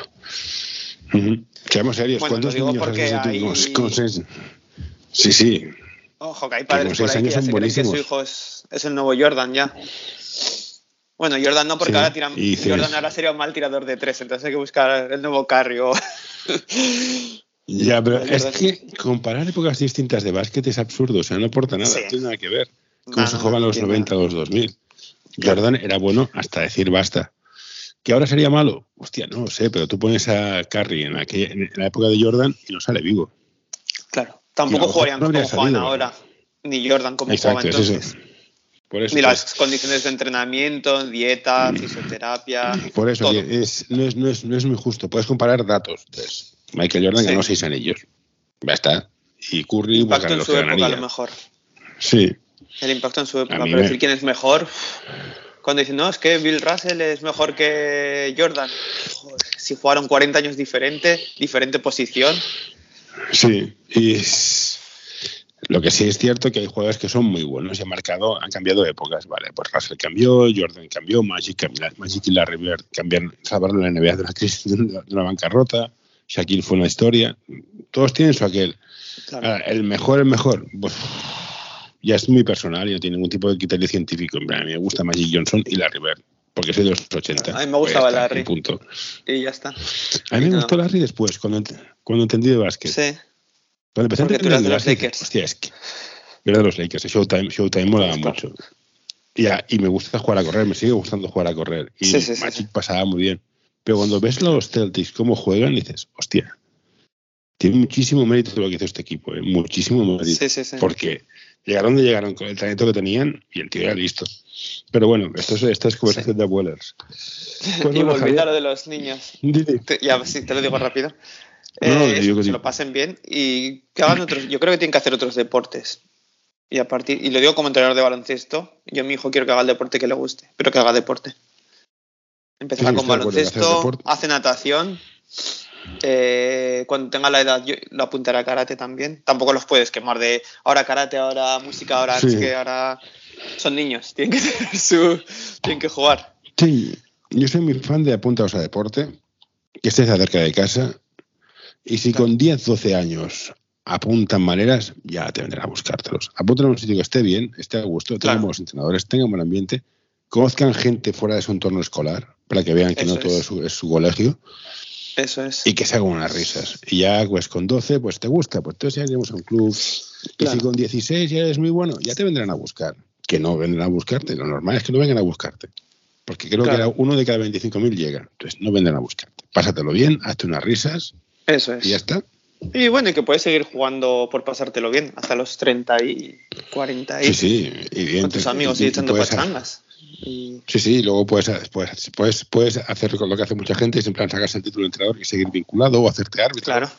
Seamos serios. Bueno, ¿Cuántos digo niños tú hay- con seis- Sí, sí. Ojo, que hay padres por ahí que ya se creen que su hijo es, es el nuevo Jordan ya. Bueno, Jordan no, porque Sí, ahora tiran, dices- Jordan ahora sería un mal tirador de tres, entonces hay que buscar el nuevo Carrio. Ya, pero Es que comparar épocas distintas de básquet es absurdo, o sea, no aporta nada, Sí. no tiene nada que ver. Cómo No, se no, juegan no los tiene 90 o los 2000. Jordan era bueno hasta decir basta. ¿Que ahora sería malo? Hostia, no lo sé, pero tú pones a Curry en, aquella- en la época de Jordan y no sale vivo. Claro, tampoco jugarían no como juegan ahora, ni Jordan como Exacto, jugaba entonces. eso. Por eso, Ni pues, las condiciones de entrenamiento, dieta, fisioterapia. por eso todo. que es, no, es, no, es, no es muy justo. Puedes comparar datos. Entonces, Michael Jordan Sí. ganó seis anillos. Ya está. Y Curry, pues, impacto ganó en su época a lo mejor. Sí, El impacto en su época. Pero me- decir quién es mejor. Cuando dicen, no, es que Bill Russell es mejor que Jordan. Joder, si jugaron 40 años diferente, diferente posición. Sí, y es- lo que sí es cierto que hay jugadores que son muy buenos y han marcado, han cambiado épocas, vale, pues Russell cambió, Jordan cambió, Magic, cambió, Magic y Larry Bird cambiaron, salvaron la NBA de la crisis de una, de una bancarrota, Shaquille fue una historia, todos tienen su aquel. Claro. Ahora, el mejor, el mejor, pues ya es muy personal y no tiene ningún tipo de criterio científico. En plan, a mí me gusta Magic Johnson y Larry Bird, porque soy de los 80. A mí me gustaba Pues Larry. y punto. Y ya está. A mí me No. gustó Larry después, cuando, cuando entendí de básquet. Sí. Cuando empecé a Porque tú entender de los Lakers. Hostia, es que. Era de los Lakers. Showtime, Showtime molaba mucho. Y, a- y me gusta jugar a correr, me sigue gustando jugar a correr. Y sí, sí, Magic sí. pasaba muy bien. Pero cuando ves los Celtics cómo juegan, dices, hostia, tiene muchísimo mérito lo que hizo este equipo, ¿eh? muchísimo mérito. Sí, sí, sí. Porque llegaron donde llegaron con el talento que tenían y el tío era listo. Pero bueno, esto es, esta es conversación de abuelers. Pues y bueno, volviendo a lo de los niños. Te- ya, sí, te lo digo rápido. No, no, Eh, digo que se sí. lo pasen bien y que hagan otros. Yo creo que tienen que hacer otros deportes. Y a partir, y lo digo como entrenador de baloncesto, yo a mi hijo quiero que haga el deporte que le guste, pero que haga deporte. Empezará Sí, con baloncesto, hace natación. Eh, cuando tenga la edad, yo lo apuntaré a karate también. Tampoco los puedes quemar de ahora karate, ahora música, ahora Sí. qué, ahora. Son niños, tienen que tener su. tienen que jugar. Sí, yo soy muy fan de apuntaos a deporte, que estés cerca de casa, y si Claro. con 10, 12 años apuntan maneras, ya te vendrán a buscártelos. Apuntan a un sitio que esté bien, esté a gusto, tengan Claro. buenos entrenadores, tengan buen ambiente, conozcan gente fuera de su entorno escolar, para que vean que Eso no todo es. es su, es su colegio, Eso es. y que se hagan unas risas. Y ya, pues con 12, pues te gusta, pues entonces ya iremos a un club. Y Claro. si con 16 ya eres muy bueno, ya te vendrán a buscar. Que no vendrán a buscarte, lo normal es que no vengan a buscarte. Porque creo Claro. que uno de cada 25.000 llega. Entonces no vendrán a buscarte. Pásatelo bien, hazte unas risas Eso es. y ya está. Y bueno, y que puedes seguir jugando por pasártelo bien hasta los 30 y 40 y Sí, sí. Y bien, con tus amigos y- y y echando pachangas. Y Sí, sí, y luego puedes, puedes, puedes, puedes hacer lo que hace mucha gente, es en plan sacarse el título de entrenador y seguir vinculado o hacerte árbitro. claro,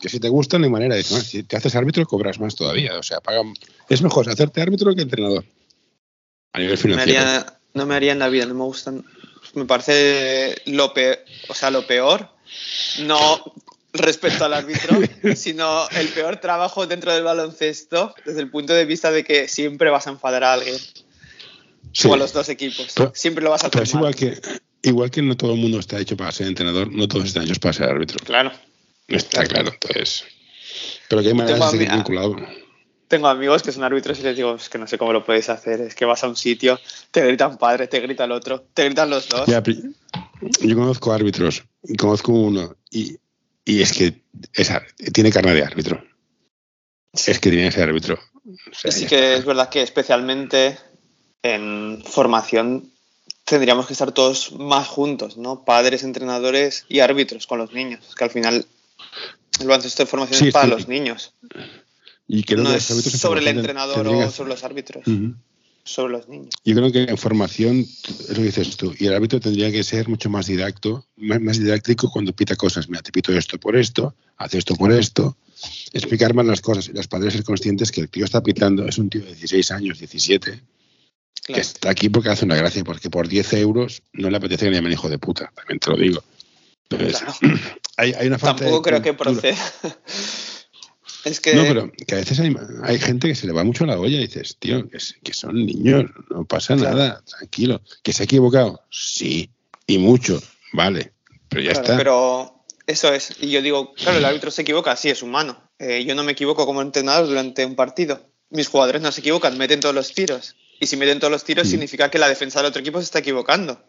Que si te gusta, no hay manera. Dices, "No, si te haces árbitro, cobras más todavía. O sea, pagan. Es mejor hacerte árbitro que entrenador. A nivel me financiero. haría, no me haría en la vida, no me gustan. Me parece lo peor, o sea, lo peor, no respecto al árbitro, sino el peor trabajo dentro del baloncesto desde el punto de vista de que siempre vas a enfadar a alguien Sí. o a los dos equipos. Pero- siempre lo vas a hacer es igual que, igual que no todo el mundo está hecho para ser entrenador, no todos están hechos para ser árbitro. Claro. Está claro, entonces. Pero que hay maneras de seguir vinculado. tengo amigos que son árbitros y les digo, es que no sé cómo lo podéis hacer, es que vas a un sitio, te gritan padre, te grita el otro, te gritan los dos. Ya, yo conozco árbitros, y conozco uno, y, y es que es tiene carne de árbitro. Es que tiene ese árbitro. O sea, sí que está. es verdad que especialmente en formación tendríamos que estar todos más juntos, ¿no? Padres, entrenadores y árbitros con los niños, que al final el baloncesto de formación Sí, es para sí. los niños, Y creo no que es sobre el entrenador o sobre los árbitros, sobre los niños. Yo creo que en formación, es lo que dices tú, y el árbitro tendría que ser mucho más didacto, más, más didáctico cuando pita cosas. Mira, te pito esto por esto, hace esto por esto. Explicar más las cosas. Y los padres ser conscientes que el tío está pitando, es un tío de 16 años, 17, que está aquí porque hace una gracia, porque por 10 euros no le apetece que le llamen hijo de puta, también te lo digo. Entonces, Claro. hay, hay una falta Tampoco de creo que proceda. es que No, pero que a veces hay, hay gente que se le va mucho la olla y dices, tío, que, son niños, no pasa Claro. nada, tranquilo. ¿Que se ha equivocado? Sí, y mucho, vale, pero ya está. Pero eso es. Y yo digo, claro, el árbitro se equivoca, sí, es humano. Eh, yo no me equivoco como entrenador durante un partido. Mis jugadores no se equivocan, meten todos los tiros. Y si meten todos los tiros, significa que la defensa del otro equipo se está equivocando.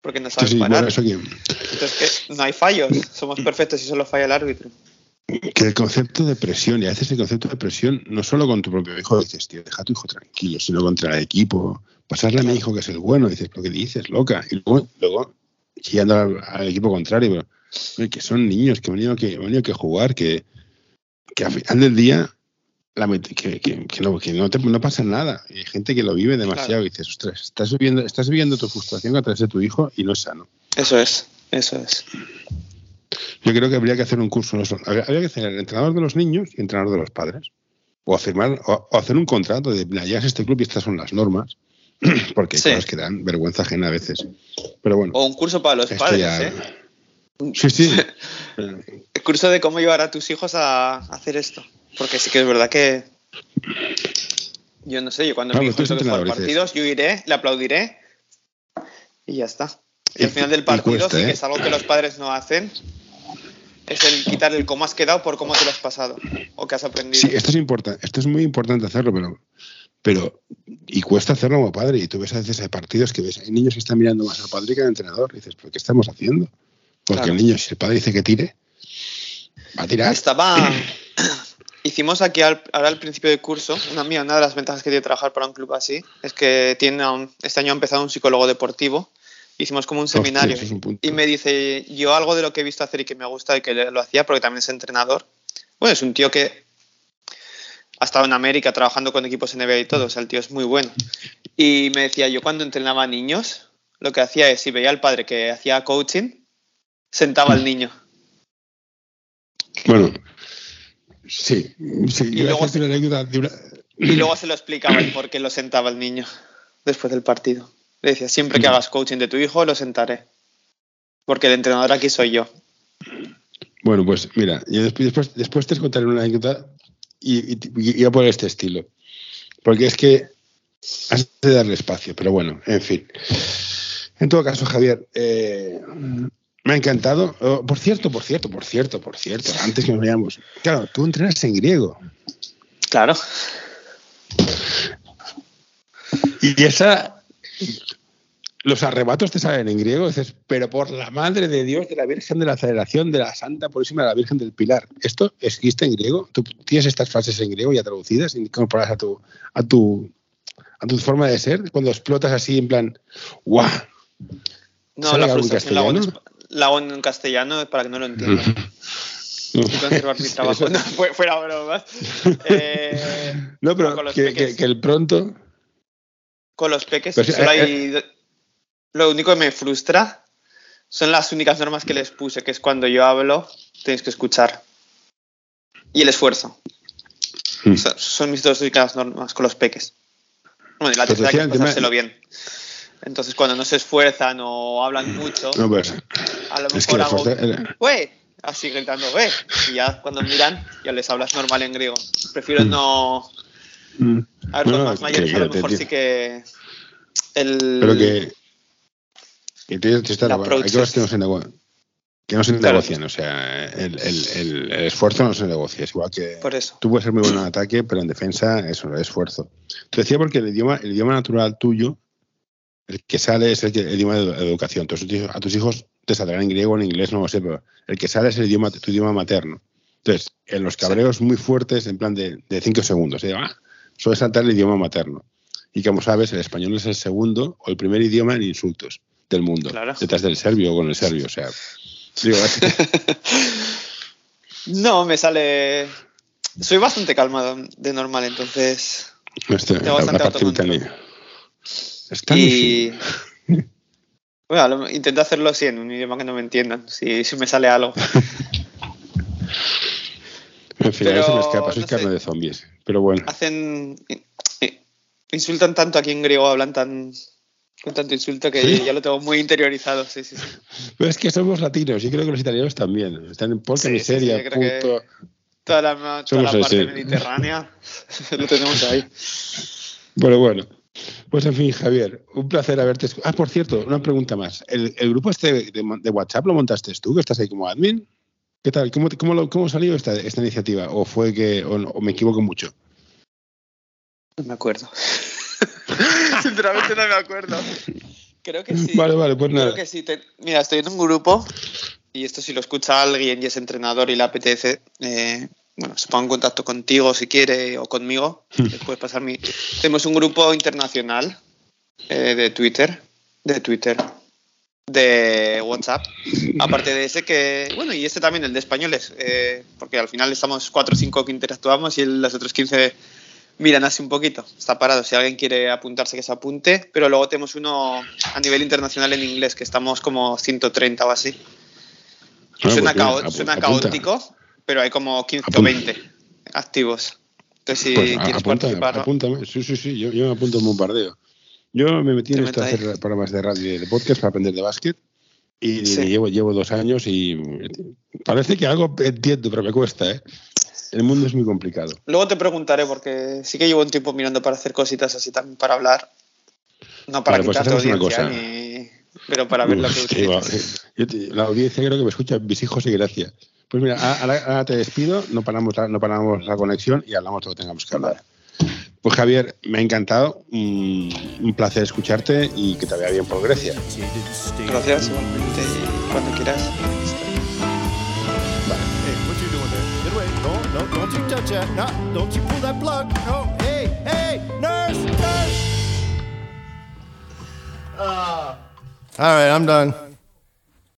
Porque no saben sí, parar. bueno, eso que, Entonces, que no hay fallos. Somos perfectos y solo falla el árbitro. que el concepto de presión, y a veces el concepto de presión, no solo con tu propio hijo, dices, tío, deja a tu hijo tranquilo, sino contra el equipo. Pasarle a mi hijo que es el bueno, dices, lo que dices, loca. Y luego, luego chillando al, al equipo contrario, pero, que son niños, que han venido que, han venido que jugar, que, que al final del día que, que- que no, que no, te- no pasa nada. Hay gente que lo vive demasiado Claro. y dices, ostras, estás viviendo, estás viviendo tu frustración a través de tu hijo y no es sano. Eso es, eso es. Yo creo que habría que hacer un curso, habría, que hacer el entrenador de los niños y entrenador de los padres. O, afirmar, o, o hacer un contrato de, mira, llegas a este club y estas son las normas, porque hay Sí. cosas que dan vergüenza ajena a veces. Pero bueno, O un curso para los padres, ya- ¿eh? Sí, sí. El curso de cómo llevar a tus hijos a hacer esto. Porque sí que es verdad que. Yo no sé, yo cuando Claro, eres toque jugar partidos, yo iré, le aplaudiré y ya está. Y, Y- al final del partido cuesta, sí que ¿eh? es algo que los padres no hacen. Es el quitar el cómo has quedado por cómo te lo has pasado o que has aprendido. Sí, esto es importante, esto es muy importante hacerlo, pero, pero y cuesta hacerlo como padre. Y tú ves a veces hay partidos que ves, hay niños que están mirando más al padre que al entrenador. Y dices, ¿pero qué estamos haciendo? Porque Claro. el niño, si el padre dice que tire, va a tirar. Estaba. Hicimos aquí al- ahora al principio del curso, una, mía, una de las ventajas que tiene trabajar para un club así es que tiene un- este año ha empezado un psicólogo deportivo. Hicimos como un Hostia, seminario es un y me dice, yo algo de lo que he visto hacer y que me gusta y que lo hacía porque también es entrenador. Bueno, es un tío que ha estado en América trabajando con equipos NBA y todo, o sea, el tío es muy bueno. Y me decía, yo cuando entrenaba a niños, lo que hacía es, si veía al padre que hacía coaching, sentaba al niño. Bueno, sí. sí Y a luego hacerte una anécdota de una- Y luego se lo explicaba el por qué lo sentaba el niño después del partido. Le decía, siempre que hagas coaching de tu hijo, lo sentaré. Porque el entrenador aquí soy yo. Bueno, pues mira, yo después, después, después te contaré una anécdota y, y, y iba por este estilo. Porque es que has de darle espacio, pero bueno, en fin. En todo caso, Javier, eh, me ha encantado. Oh, por cierto, por cierto, por cierto, por cierto, antes que nos veamos. Claro, tú entrenas en griego. Claro. Y esa. Los arrebatos te salen en griego, dices, pero por la madre de Dios, de la Virgen de la Aceleración, de la Santa Purísima, de la Virgen del Pilar. ¿Esto existe en griego? ¿Tú tienes estas frases en griego ya traducidas y incorporadas a tu, a tu, a tu forma de ser? Cuando explotas así en plan, ¡guau! No, ¿Sale la frustración la la hago en castellano para que no lo entiendan. Conservar mi trabajo. No, fue- fuera bromas. Eh, No, pero con los que, que- que el pronto. con los peques Pero solo eh, hay... Lo único que me frustra son las únicas normas que les puse, que es cuando yo hablo, tenéis que escuchar. Y el esfuerzo. Mm. Son, son mis dos únicas normas con los peques. Bueno, y la tercera que es pasárselo bien. Entonces, cuando no se esfuerzan o hablan mucho, No, pues, a lo es que mejor la hago un, "Güey", así gritando, "Güey", Y ya cuando miran, ya les hablas normal en griego. Prefiero no... Mm. A ver, los más mayores que- a lo mejor sí que... El, Pero que. El hay cosas que no se negocian. que no se Claro. negocian. O sea, el, el- el- el esfuerzo no se negocia. Es igual que Por eso. tú puedes ser muy bueno en ataque, pero en defensa eso es esfuerzo. Te decía porque el idioma, el idioma natural tuyo, el que sale es el, que- el idioma de edu- educación. Entonces, a tus hijos te saldrá en griego o en inglés, no lo sé, pero el que sale es el idioma, tu idioma materno. Entonces, en los cabreos muy fuertes, en plan de, de cinco segundos, ¿eh? Ah, suele saltar el idioma materno. Y como sabes, el español es el segundo o el primer idioma en insultos del mundo, Claro. detrás del serbio o con el serbio. O sea, digo, No, me sale. Soy bastante calmado de normal, entonces. este, Tengo bastante la parte. Está Y. Bueno, intento hacerlo así, en un idioma que no me entiendan, si, si me sale algo. En fin, a veces me Pero, escapa, soy no carne de zombies. Pero bueno, Hacen. Insultan tanto aquí en griego, hablan tan. Con tanto insulto que ¿Sí? ya lo tengo muy interiorizado, sí, sí, sí. pero es que somos latinos y creo que los italianos también. Están en porca Sí, miseria, sí, puto. Toda la, toda la parte mediterránea lo tenemos ahí. Bueno, bueno. Pues en fin, Javier, un placer haberte Ah, por cierto, una pregunta más. ¿El, el grupo este de, de WhatsApp lo montaste tú, que estás ahí como admin? ¿Qué tal? ¿Cómo, cómo, lo- cómo salió esta, esta iniciativa? ¿O fue que o, no- o me equivoco mucho? No me acuerdo. Sinceramente no me acuerdo. Creo que sí. Vale, vale, pues nada. Creo que sí. Te- Mira, estoy en un grupo y esto si lo escucha alguien y es entrenador y le apetece, eh, bueno, se ponga en contacto contigo si quiere o conmigo. le puedes pasar mi... Tenemos un grupo internacional eh, de Twitter, de Twitter, de WhatsApp. Aparte de ese que, bueno, y este también, el de españoles, eh, porque al final estamos 4 o 5 que interactuamos y los otros 15 miran así un poquito. Está parado. Si alguien quiere apuntarse, que se apunte. Pero luego tenemos uno a nivel internacional en inglés, que estamos como 130 o así. Ah, suena pues bien, cao- apu- suena caótico, pero hay como 15 o Apunta. 20 activos. Entonces, si Pues quieres apúntame, participar, apúntame. Sí, sí, sí, yo, yo me apunto en bombardeo. Yo me metí en esto a hacer programas de radio y de podcast para aprender de básquet y, Sí. llevo, llevo dos años y parece que algo entiendo, pero me cuesta, ¿eh? El mundo es muy complicado. luego te preguntaré, porque sí que llevo un tiempo mirando para hacer cositas así también para hablar. No para Vale, pues quitarte hacemos una audiencia, cosa. ni- pero para ver lo que Uf, que va, utilizas. yo te- la audiencia creo que me escucha mis hijos y gracias. Pues mira, a- ahora, ahora te despido, no paramos, la- no paramos la conexión y hablamos de lo que tengamos que hablar. Pues Javier, me ha encantado, un, un placer escucharte y que te vaya bien por Grecia. Gracias, igualmente. Cuando quieras. Hey, what you doing there? Get away. Don't, don't, don't you touch that. No, don't you pull that plug. No. Hey, hey, nurse, nurse. Uh, all right, I'm done.